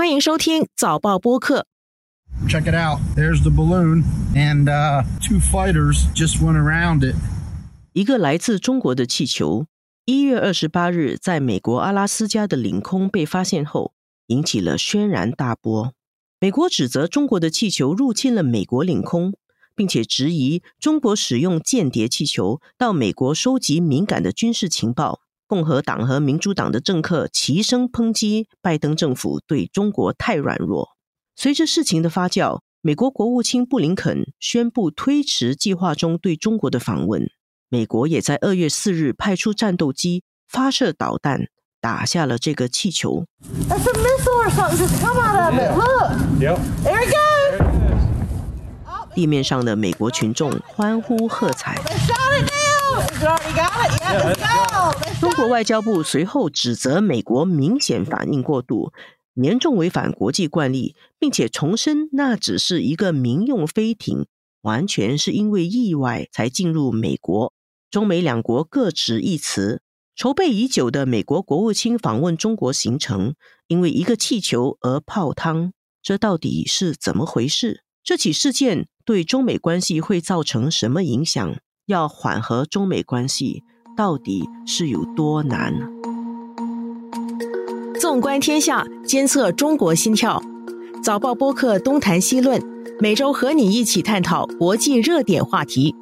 欢迎收听早报播客。Check it out. There's the balloon, and uh, two fighters just went around it. 一个来自中国的气球，一月二十八日在美国阿拉斯加的领空被发现后，引起了轩然大波。美国指责中国的气球入侵了美国领空，并且质疑中国使用间谍气球到美国收集敏感的军事情报。共和党和民主党的政客齐声抨击拜登政府对中国太软弱。随着事情的发酵，美国国务卿布林肯宣布推迟计划中对中国的访问。美国也在二月四日派出战斗机发射导弹，打下了这个气球。That's a missile or something just come out it. Yep. There it goes. 地面上的美国群众欢呼喝彩。中国外交部随后指责美国明显反应过度，严重违反国际惯例，并且重申那只是一个民用飞艇，完全是因为意外才进入美国。中美两国各执一词。筹备已久的美国国务卿访问中国行程，因为一个气球而泡汤，这到底是怎么回事？这起事件对中美关系会造成什么影响？要缓和中美关系，到底是有多难？纵观天下，监测中国心跳。早报播客东谈西论，每周和你一起探讨国际热点话题。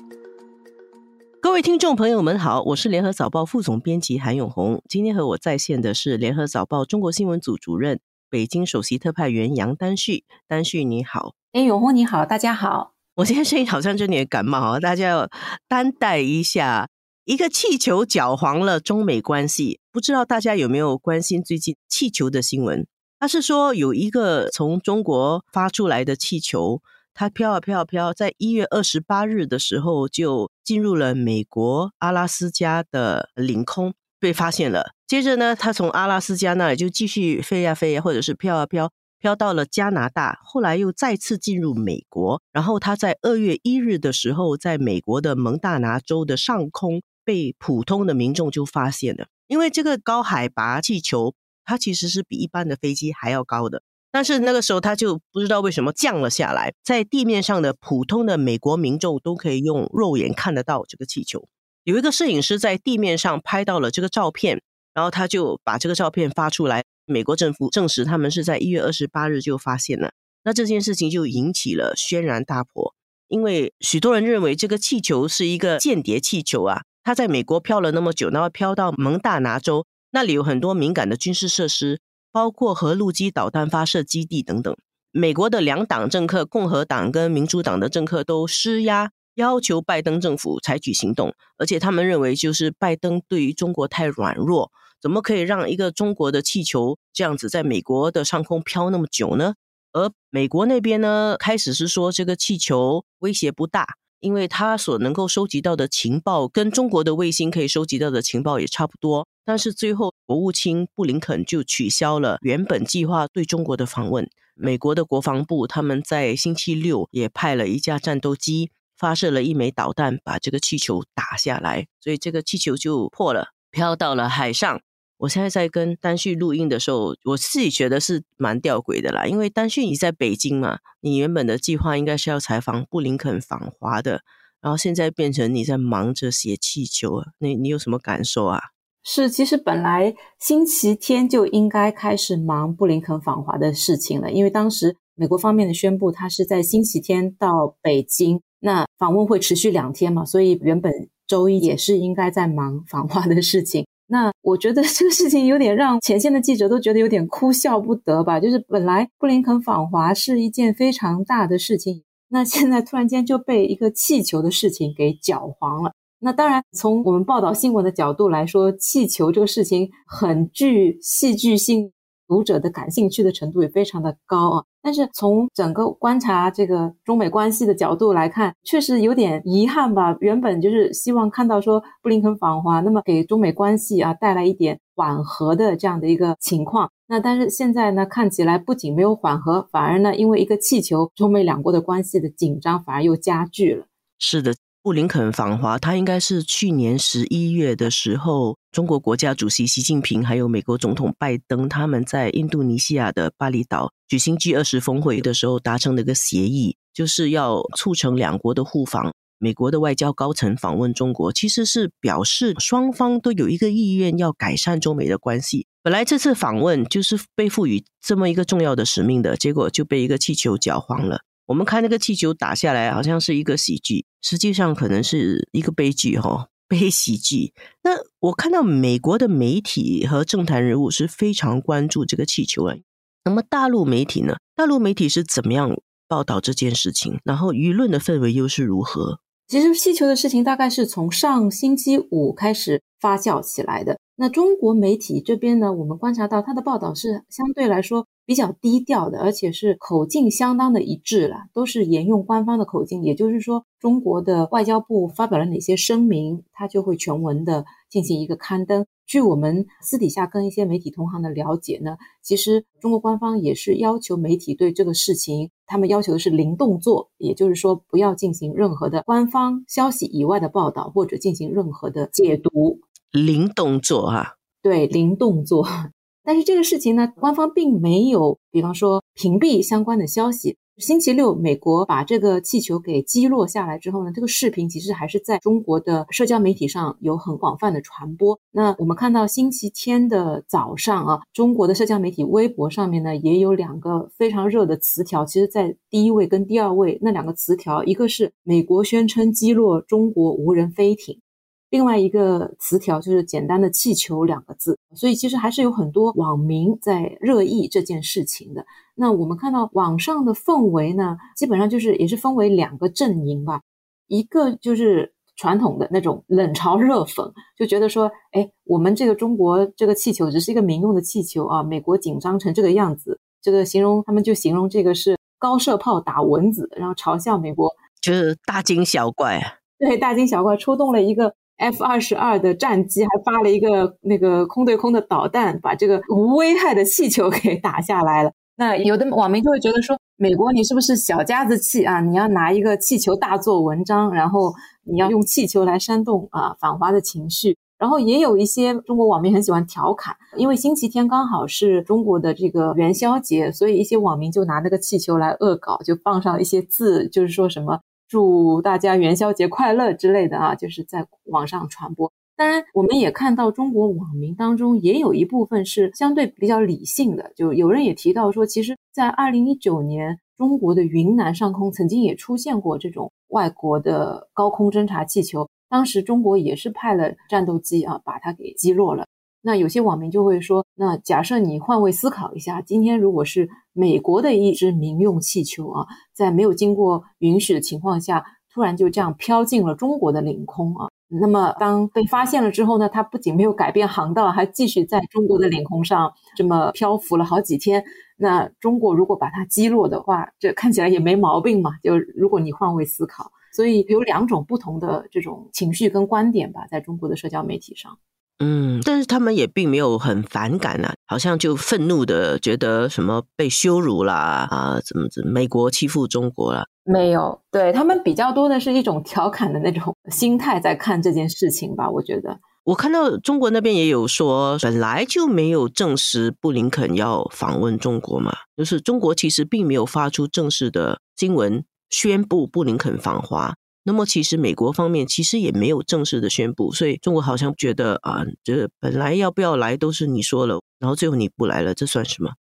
各位听众朋友们好，我是联合早报副总编辑韩永红。今天和我在线的是联合早报中国新闻组主任、北京首席特派员杨丹旭。丹旭你好，哎，永红你好，大家好。我今天声音好像有点感冒啊，大家要担待一下。一个气球搅黄了中美关系，不知道大家有没有关心最近气球的新闻？他是说有一个从中国发出来的气球，它飘啊飘啊飘，在一月二十八日的时候就进入了美国阿拉斯加的领空，被发现了。接着呢，它从阿拉斯加那里就继续飞呀飞呀，或者是飘啊飘。飘到了加拿大，后来又再次进入美国，然后他在二月一日的时候，在美国的蒙大拿州的上空被普通的民众就发现了。因为这个高海拔气球，它其实是比一般的飞机还要高的，但是那个时候它就不知道为什么降了下来，在地面上的普通的美国民众都可以用肉眼看得到这个气球。有一个摄影师在地面上拍到了这个照片，然后他就把这个照片发出来。美国政府证实，他们是在一月二十八日就发现了。那这件事情就引起了轩然大波，因为许多人认为这个气球是一个间谍气球啊，它在美国飘了那么久，然后飘到蒙大拿州，那里有很多敏感的军事设施，包括核陆基导弹发射基地等等。美国的两党政客，共和党跟民主党的政客都施压，要求拜登政府采取行动，而且他们认为就是拜登对于中国太软弱。怎么可以让一个中国的气球这样子在美国的上空飘那么久呢？而美国那边呢，开始是说这个气球威胁不大，因为它所能够收集到的情报跟中国的卫星可以收集到的情报也差不多。但是最后，国务卿布林肯就取消了原本计划对中国的访问。美国的国防部他们在星期六也派了一架战斗机发射了一枚导弹，把这个气球打下来，所以这个气球就破了，飘到了海上。我现在在跟丹旭录音的时候，我自己觉得是蛮吊诡的啦，因为丹旭你在北京嘛，你原本的计划应该是要采访布林肯访华的，然后现在变成你在忙着写气球啊，你你有什么感受啊？是，其实本来星期天就应该开始忙布林肯访华的事情了，因为当时美国方面的宣布，他是在星期天到北京，那访问会持续两天嘛，所以原本周一也是应该在忙访华的事情。那我觉得这个事情有点让前线的记者都觉得有点哭笑不得吧。就是本来布林肯访华是一件非常大的事情，那现在突然间就被一个气球的事情给搅黄了。那当然，从我们报道新闻的角度来说，气球这个事情很具戏剧性，读者的感兴趣的程度也非常的高啊。但是从整个观察这个中美关系的角度来看，确实有点遗憾吧。原本就是希望看到说布林肯访华，那么给中美关系啊带来一点缓和的这样的一个情况。那但是现在呢，看起来不仅没有缓和，反而呢，因为一个气球，中美两国的关系的紧张反而又加剧了。是的，布林肯访华，他应该是去年十一月的时候，中国国家主席习近平还有美国总统拜登他们在印度尼西亚的巴厘岛举行 G 二十峰会的时候达成的一个协议，就是要促成两国的互访。美国的外交高层访问中国，其实是表示双方都有一个意愿要改善中美的关系。本来这次访问就是被赋予这么一个重要的使命的，结果就被一个气球搅黄了。我们看那个气球打下来，好像是一个喜剧，实际上可能是一个悲剧哈，悲喜剧。那我看到美国的媒体和政坛人物是非常关注这个气球啊。那么大陆媒体呢？大陆媒体是怎么样报道这件事情？然后舆论的氛围又是如何？其实气球的事情大概是从上星期五开始发酵起来的。那中国媒体这边呢，我们观察到它的报道是相对来说比较低调的，而且是口径相当的一致了，都是沿用官方的口径。也就是说，中国的外交部发表了哪些声明，它就会全文的进行一个刊登。据我们私底下跟一些媒体同行的了解呢，其实中国官方也是要求媒体对这个事情，他们要求的是零动作，也就是说不要进行任何的官方消息以外的报道，或者进行任何的解读。零动作哈，对，零动作。但是这个事情呢，官方并没有，比方说屏蔽相关的消息。星期六，美国把这个气球给击落下来之后呢，这个视频其实还是在中国的社交媒体上有很广泛的传播。那我们看到星期天的早上啊，中国的社交媒体微博上面呢，也有两个非常热的词条。其实，在第一位跟第二位那两个词条，一个是美国宣称击落中国无人飞艇。另外一个词条就是简单的“气球”两个字，所以其实还是有很多网民在热议这件事情的。那我们看到网上的氛围呢，基本上就是也是分为两个阵营吧，一个就是传统的那种冷嘲热讽，就觉得说，哎，我们这个中国这个气球只是一个民用的气球啊，美国紧张成这个样子，这个形容他们就形容这个是高射炮打蚊子，然后嘲笑美国就是大惊小怪啊，对，大惊小怪出动了一个。F 二十二的战机还发了一个那个空对空的导弹，把这个无危害的气球给打下来了。那有的网民就会觉得说，美国你是不是小家子气啊？你要拿一个气球大做文章，然后你要用气球来煽动啊反华的情绪。然后也有一些中国网民很喜欢调侃，因为星期天刚好是中国的这个元宵节，所以一些网民就拿那个气球来恶搞，就放上一些字，就是说什么。祝大家元宵节快乐之类的啊，就是在网上传播。当然，我们也看到中国网民当中也有一部分是相对比较理性的。就有人也提到说，其实，在二零一九年，中国的云南上空曾经也出现过这种外国的高空侦察气球，当时中国也是派了战斗机啊，把它给击落了。那有些网民就会说，那假设你换位思考一下，今天如果是美国的一只民用气球啊，在没有经过允许的情况下，突然就这样飘进了中国的领空啊，那么当被发现了之后呢，它不仅没有改变航道，还继续在中国的领空上这么漂浮了好几天。那中国如果把它击落的话，这看起来也没毛病嘛。就如果你换位思考，所以有两种不同的这种情绪跟观点吧，在中国的社交媒体上。嗯，但是他们也并没有很反感啊，好像就愤怒的觉得什么被羞辱啦啊，怎么怎么美国欺负中国了？没有，对他们比较多的是一种调侃的那种心态在看这件事情吧。我觉得，我看到中国那边也有说，本来就没有证实布林肯要访问中国嘛，就是中国其实并没有发出正式的新闻宣布布林肯访华。那么其实美国方面其实也没有正式的宣布，所以中国好像觉得啊，这本来要不要来都是你说了，然后最后你不来了，这算什么？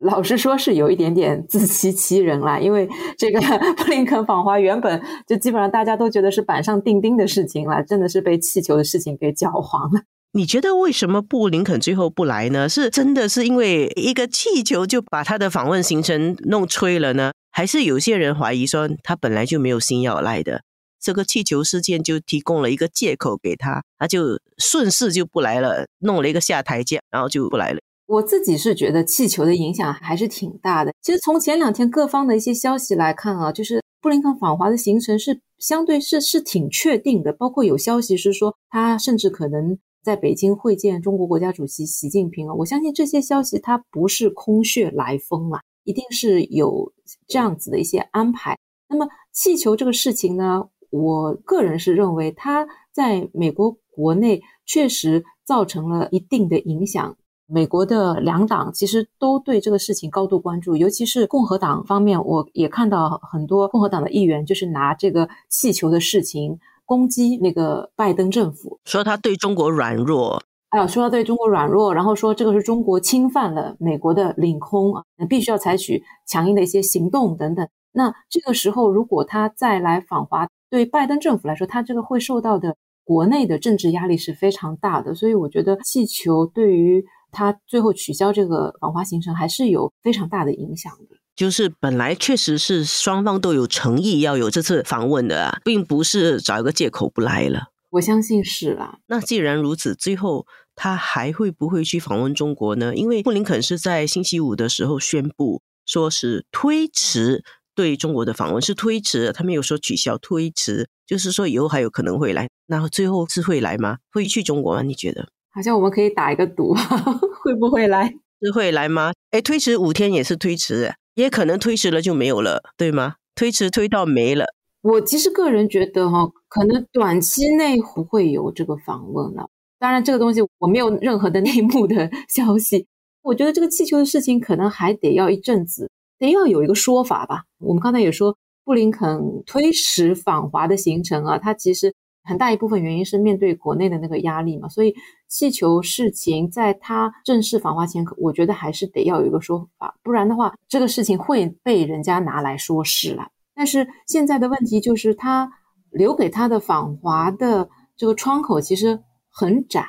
老实说是有一点点自欺欺人啦，因为这个 布林肯访华原本就基本上大家都觉得是板上钉钉的事情了，真的是被气球的事情给搅黄了。你觉得为什么布林肯最后不来呢？是真的是因为一个气球就把他的访问行程弄吹了呢？还是有些人怀疑说他本来就没有心要来的？这个气球事件就提供了一个借口给他，他就顺势就不来了，弄了一个下台阶，然后就不来了。我自己是觉得气球的影响还是挺大的。其实从前两天各方的一些消息来看啊，就是布林肯访华的行程是相对是是挺确定的，包括有消息是说他甚至可能在北京会见中国国家主席习近平啊。我相信这些消息它不是空穴来风啊，一定是有这样子的一些安排。那么气球这个事情呢？我个人是认为，它在美国国内确实造成了一定的影响。美国的两党其实都对这个事情高度关注，尤其是共和党方面，我也看到很多共和党的议员就是拿这个气球的事情攻击那个拜登政府，说他对中国软弱。哎，说他对中国软弱，然后说这个是中国侵犯了美国的领空啊，必须要采取强硬的一些行动等等。那这个时候，如果他再来访华，对拜登政府来说，他这个会受到的国内的政治压力是非常大的。所以，我觉得气球对于他最后取消这个访华行程还是有非常大的影响的。就是本来确实是双方都有诚意要有这次访问的，啊，并不是找一个借口不来了。我相信是啦。那既然如此，最后。他还会不会去访问中国呢？因为布林肯是在星期五的时候宣布，说是推迟对中国的访问，是推迟，他没有说取消，推迟，就是说以后还有可能会来。那最后是会来吗？会去中国吗？你觉得？好像我们可以打一个赌，会不会来？是会来吗？哎，推迟五天也是推迟，也可能推迟了就没有了，对吗？推迟推到没了。我其实个人觉得哈，可能短期内不会有这个访问了。当然，这个东西我没有任何的内幕的消息。我觉得这个气球的事情可能还得要一阵子，得要有一个说法吧。我们刚才也说，布林肯推迟访华的行程啊，他其实很大一部分原因是面对国内的那个压力嘛。所以气球事情在他正式访华前，我觉得还是得要有一个说法，不然的话，这个事情会被人家拿来说事了。但是现在的问题就是，他留给他的访华的这个窗口其实。很窄，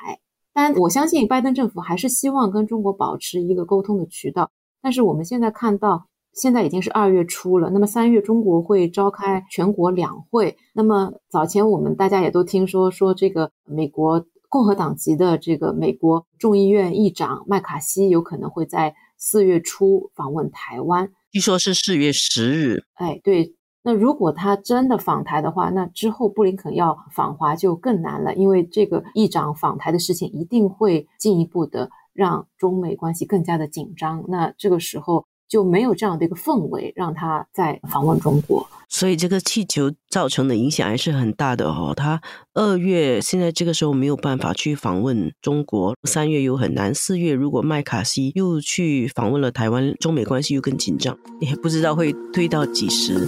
但我相信拜登政府还是希望跟中国保持一个沟通的渠道。但是我们现在看到，现在已经是二月初了，那么三月中国会召开全国两会。那么早前我们大家也都听说，说这个美国共和党籍的这个美国众议院议长麦卡锡有可能会在四月初访问台湾，据说是四月十日。哎，对。那如果他真的访台的话，那之后布林肯要访华就更难了，因为这个议长访台的事情一定会进一步的让中美关系更加的紧张。那这个时候。就没有这样的一个氛围，让他在访问中国。所以这个气球造成的影响还是很大的哦。他二月现在这个时候没有办法去访问中国，三月又很难，四月如果麦卡锡又去访问了台湾，中美关系又更紧张，也不知道会推到几时。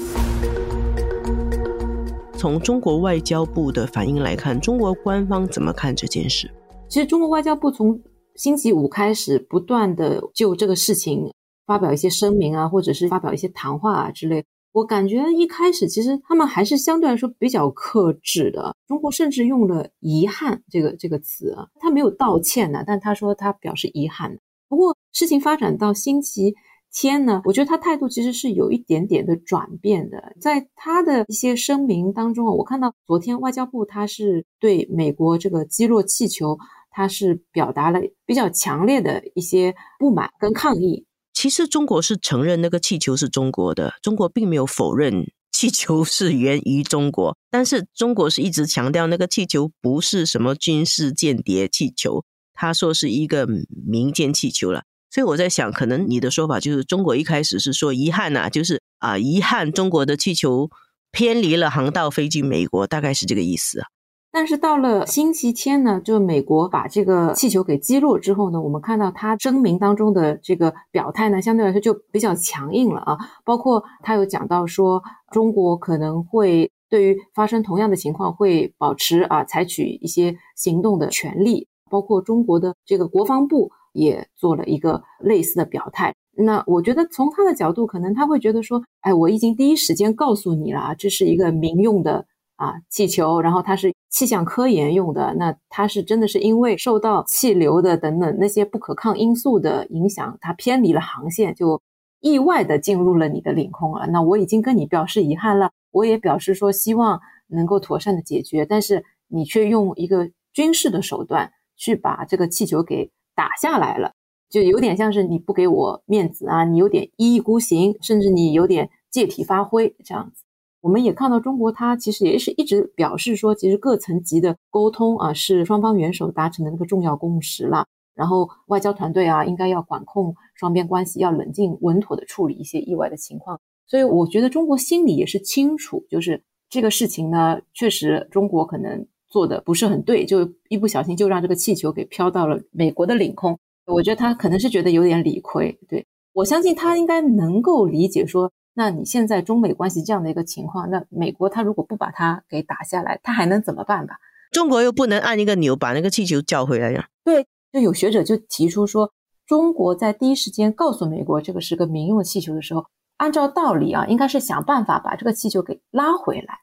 从中国外交部的反应来看，中国官方怎么看这件事？其实中国外交部从星期五开始不断的就这个事情。发表一些声明啊，或者是发表一些谈话啊之类，我感觉一开始其实他们还是相对来说比较克制的。中国甚至用了“遗憾”这个这个词啊，他没有道歉呢，但他说他表示遗憾。不过事情发展到星期天呢，我觉得他态度其实是有一点点的转变的。在他的一些声明当中啊，我看到昨天外交部他是对美国这个击落气球，他是表达了比较强烈的一些不满跟抗议。其实中国是承认那个气球是中国的，中国并没有否认 气球是源于中国，但是中国是一直强调那个气球不是什么军事间谍气球，他说是一个民间气球了。所以我在想，可能你的说法就是中国一开始是说遗憾呐，就是啊遗憾中国的气球偏离了航道飞进美国，大概是这个意思啊。但是到了星期天呢，就美国把这个气球给击落之后呢，我们看到他声明当中的这个表态呢，相对来说就比较强硬了啊。包括他有讲到说，中国可能会对于发生同样的情况会保持啊采取一些行动的权利。包括中国的这个国防部也做了一个类似的表态。那我觉得从他的角度，可能他会觉得说，哎，我已经第一时间告诉你了啊，这是一个民用的。啊，气球，然后它是气象科研用的，那它是真的是因为受到气流的等等那些不可抗因素的影响，它偏离了航线，就意外的进入了你的领空了。那我已经跟你表示遗憾了，我也表示说希望能够妥善的解决，但是你却用一个军事的手段去把这个气球给打下来了，就有点像是你不给我面子啊，你有点一意孤行，甚至你有点借题发挥这样子。我们也看到，中国它其实也是一直表示说，其实各层级的沟通啊，是双方元首达成的那个重要共识了。然后外交团队啊，应该要管控双边关系，要冷静稳妥的处理一些意外的情况。所以我觉得中国心里也是清楚，就是这个事情呢，确实中国可能做的不是很对，就一不小心就让这个气球给飘到了美国的领空。我觉得他可能是觉得有点理亏。对我相信他应该能够理解说，那你现在中美关系这样的一个情况，那美国他如果不把它给打下来，他还能怎么办吧？中国又不能按一个钮把那个气球叫回来呀。对，就有学者就提出说，中国在第一时间告诉美国这个是个民用气球的时候，按照道理啊，应该是想办法把这个气球给拉回来，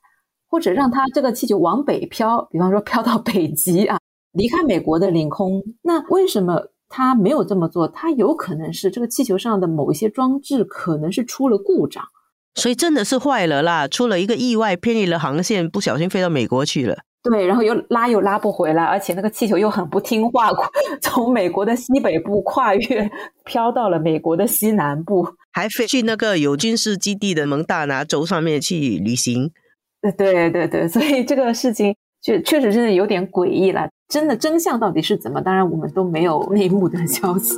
或者让它这个气球往北飘，比方说飘到北极啊，离开美国的领空。那为什么他没有这么做？他有可能是这个气球上的某一些装置可能是出了故障，所以真的是坏了啦，出了一个意外，偏离了航线，不小心飞到美国去了。对，然后又拉又拉不回来，而且那个气球又很不听话，从美国的西北部跨越，飘到了美国的西南部，还飞去那个有军事基地的蒙大拿州上面去旅行。对对对对，所以这个事情就确实真的有点诡异了。真的真相到底是怎么？当然我们都没有内幕的消息。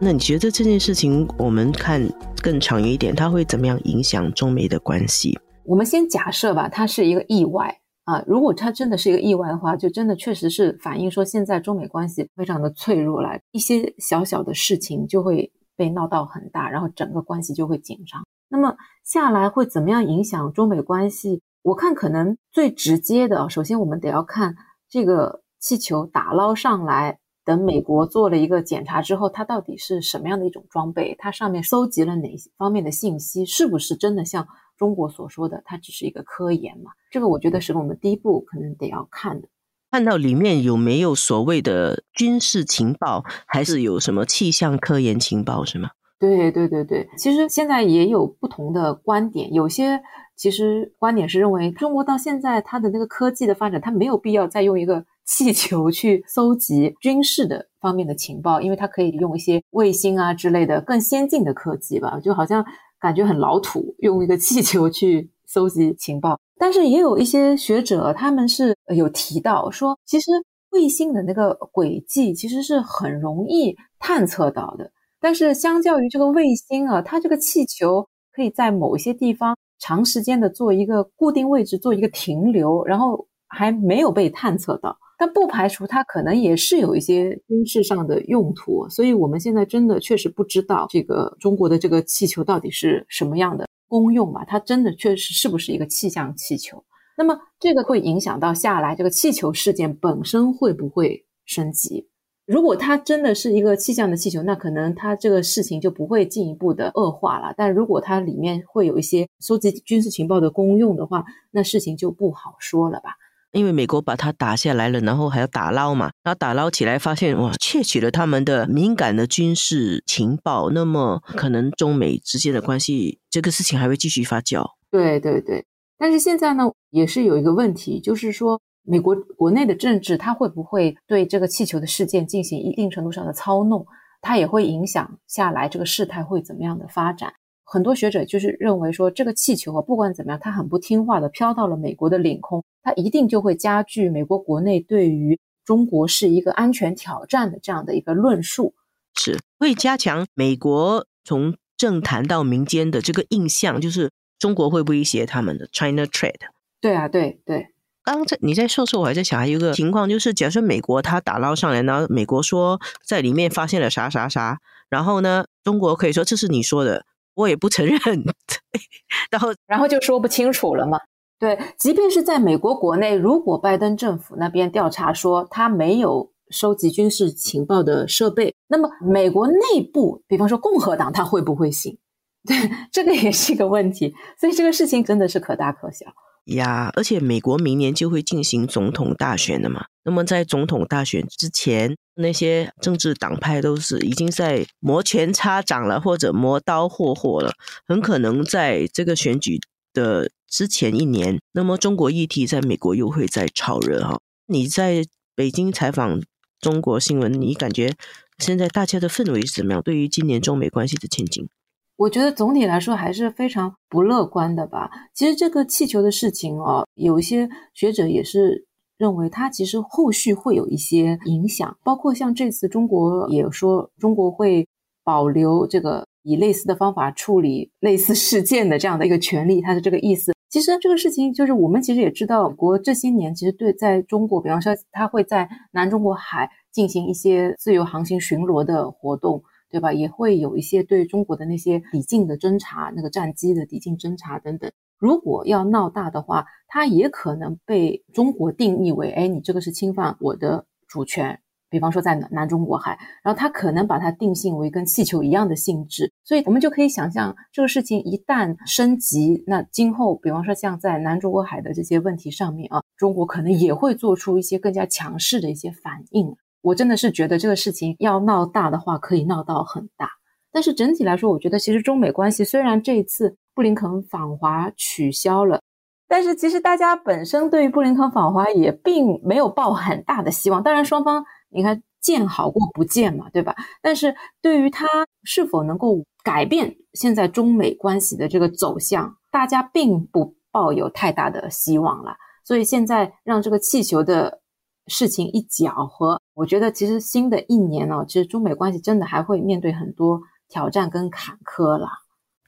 那你觉得这件事情，我们看更长一点，它会怎么样影响中美的关系？我们先假设吧，它是一个意外啊。如果它真的是一个意外的话，就真的确实是反映说现在中美关系非常的脆弱了，一些小小的事情就会被闹到很大，然后整个关系就会紧张。那么下来会怎么样影响中美关系？我看可能最直接的，首先我们得要看这个气球打捞上来，等美国做了一个检查之后，它到底是什么样的一种装备？它上面搜集了哪些方面的信息？是不是真的像？中国所说的，它只是一个科研嘛？这个我觉得是我们第一步可能得要看的，看到里面有没有所谓的军事情报，还是有什么气象科研情报，是吗？对对对对，其实现在也有不同的观点，有些其实观点是认为中国到现在它的那个科技的发展，它没有必要再用一个 气球去搜集军事的方面的情报，因为它可以用一些卫星啊之类的更先进的科技吧，就好像。感觉很老土，用一个 气球去搜集情报。但是也有一些学者，他们是有提到说，其实卫星的那个轨迹其实是很容易探测到的。但是相较于这个卫星啊，它这个气球可以在某一些地方长时间的做一个固定位置，做一个停留，然后还没有被探测到。但不排除它可能也是有一些军事上的用途，所以我们现在真的确实不知道这个中国的这个气球到底是什么样的功用吧？它真的确实是不是一个气象气球？那么这个会影响到下来这个气球事件本身会不会升级？如果它真的是一个气象的气球，那可能它这个事情就不会进一步的恶化了。但如果它里面会有一些收集军事情报的功用的话，那事情就不好说了吧？因为美国把它打下来了，然后还要打捞嘛，然后打捞起来发现哇，窃取了他们的敏感的军事情报，那么可能中美之间的关系这个事情还会继续发酵。对对对，但是现在呢，也是有一个问题，就是说美国国内的政治，它会不会对这个气球的事件进行一定程度上的操弄？它也会影响下来这个事态会怎么样的发展？很多学者就是认为说，这个气球啊，不管怎么样，它很不听话的飘到了美国的领空，它一定就会加剧美国国内对于中国是一个安全挑战的这样的一个论述，是会加强美国从政坛到民间的这个印象，就是中国会威胁他们的 China trade。对啊，对对。刚才你在说时候，我还在想，还有一个情况就是，假设美国他打捞上来，然后美国说在里面发现了啥啥啥，然后呢，中国可以说这是你说的。我也不承认，然后然后就说不清楚了嘛。对，即便是在美国国内，如果拜登政府那边调查说他没有收集军事情报的设备，那么美国内部，比方说共和党，他会不会信？对，这个也是一个问题。所以这个事情真的是可大可小。呀，而且美国明年就会进行总统大选了嘛。那么在总统大选之前，那些政治党派都是已经在摩拳擦掌了，或者磨刀霍霍了。很可能在这个选举的之前一年，那么中国议题在美国又会再炒热哈。你在北京采访中国新闻，你感觉现在大家的氛围是怎么样？对于今年中美关系的前景？我觉得总体来说还是非常不乐观的吧。其实这个气球的事情哦，有一些学者也是认为它其实后续会有一些影响，包括像这次中国也说中国会保留这个以类似的方法处理类似事件的这样的一个权利，它是这个意思。其实这个事情就是我们其实也知道，国这些年其实对在中国，比方说它会在南中国海进行一些自由航行巡逻的活动，对吧？也会有一些对中国的那些抵近的侦察，那个战机的抵近侦察等等。如果要闹大的话，它也可能被中国定义为，哎，你这个是侵犯我的主权。比方说在南南中国海，然后它可能把它定性为跟气球一样的性质，所以我们就可以想象，这个事情一旦升级，那今后比方说像在南中国海的这些问题上面啊，中国可能也会做出一些更加强势的一些反应。我真的是觉得这个事情要闹大的话，可以闹到很大。但是整体来说，我觉得其实中美关系虽然这一次布林肯访华取消了，但是其实大家本身对于布林肯访华也并没有抱很大的希望。当然双方。你看，见好过不见嘛，对吧？但是对于他是否能够改变现在中美关系的这个走向，大家并不抱有太大的希望了。所以现在让这个气球的事情一搅和，我觉得其实新的一年哦，其实中美关系真的还会面对很多挑战跟坎坷了。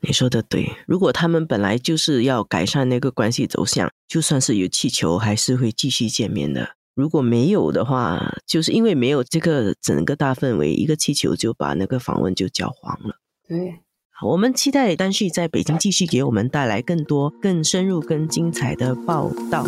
你说的对，如果他们本来就是要改善那个关系走向，就算是有气球，还是会继续见面的。如果没有的话，就是因为没有这个整个大氛围，一个气球就把那个访问就搅黄了。对，我们期待丹旭在北京继续给我们带来更多、更深入、更精彩的报道。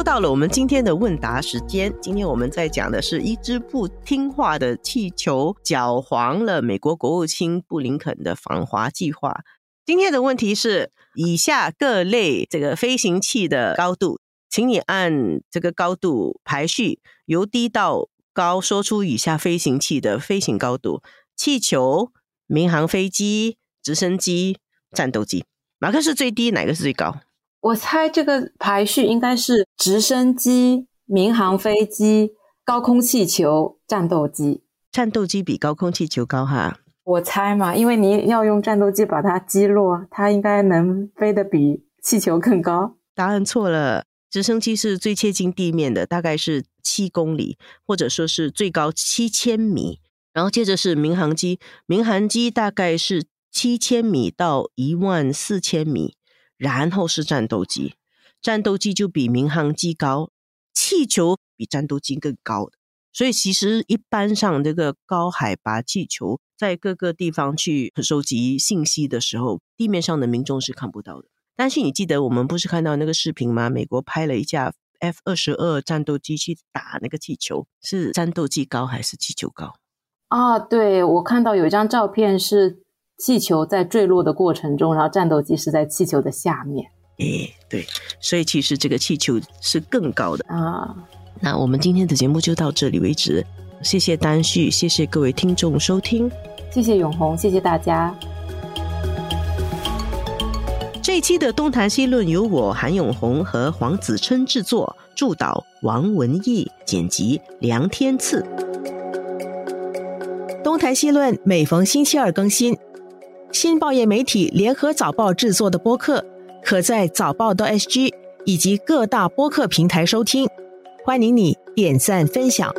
又到了我们今天的问答时间，今天我们在讲的是一只不听话的气球搅黄了美国国务卿布林肯的访华计划。今天的问题是：以下各类这个飞行器的高度。请你按这个高度排序，由低到高，说出以下飞行器的飞行高度：气球、民航飞机、直升机、战斗机。哪个是最低？哪个是最高？我猜这个排序应该是直升机、民航飞机、高空气球、战斗机。战斗机比高空气球高哈？我猜嘛，因为你要用战斗机把它击落，它应该能飞得比气球更高。答案错了。直升机是最接近地面的，大概是七公里，或者说是最高七千米。然后接着是民航机，民航机大概是七千米到一万四千米。然后是战斗机，战斗机就比民航机高，气球比战斗机更高的。所以其实一般上这个高海拔气球在各个地方去收集信息的时候，地面上的民众是看不到的。但是你记得我们不是看到那个视频吗？美国拍了一架 F 二十二战斗机去打那个气球，是战斗机高还是气球高？啊，对，我看到有一张照片是气球在坠落的过程中，然后战斗机是在气球的下面。诶，对，所以其实这个气球是更高的啊。那我们今天的节目就到这里为止，谢谢丹旭，谢谢各位听众收听，谢谢永红，谢谢大家。这一期的东谈西论由我韩永红和黄子琛制作，助导王文义，剪辑梁天赐。东谈西论每逢星期二更新，新报业媒体联合早报制作的播客，可在早报的 SG 以及各大播客平台收听。欢迎你点赞分享。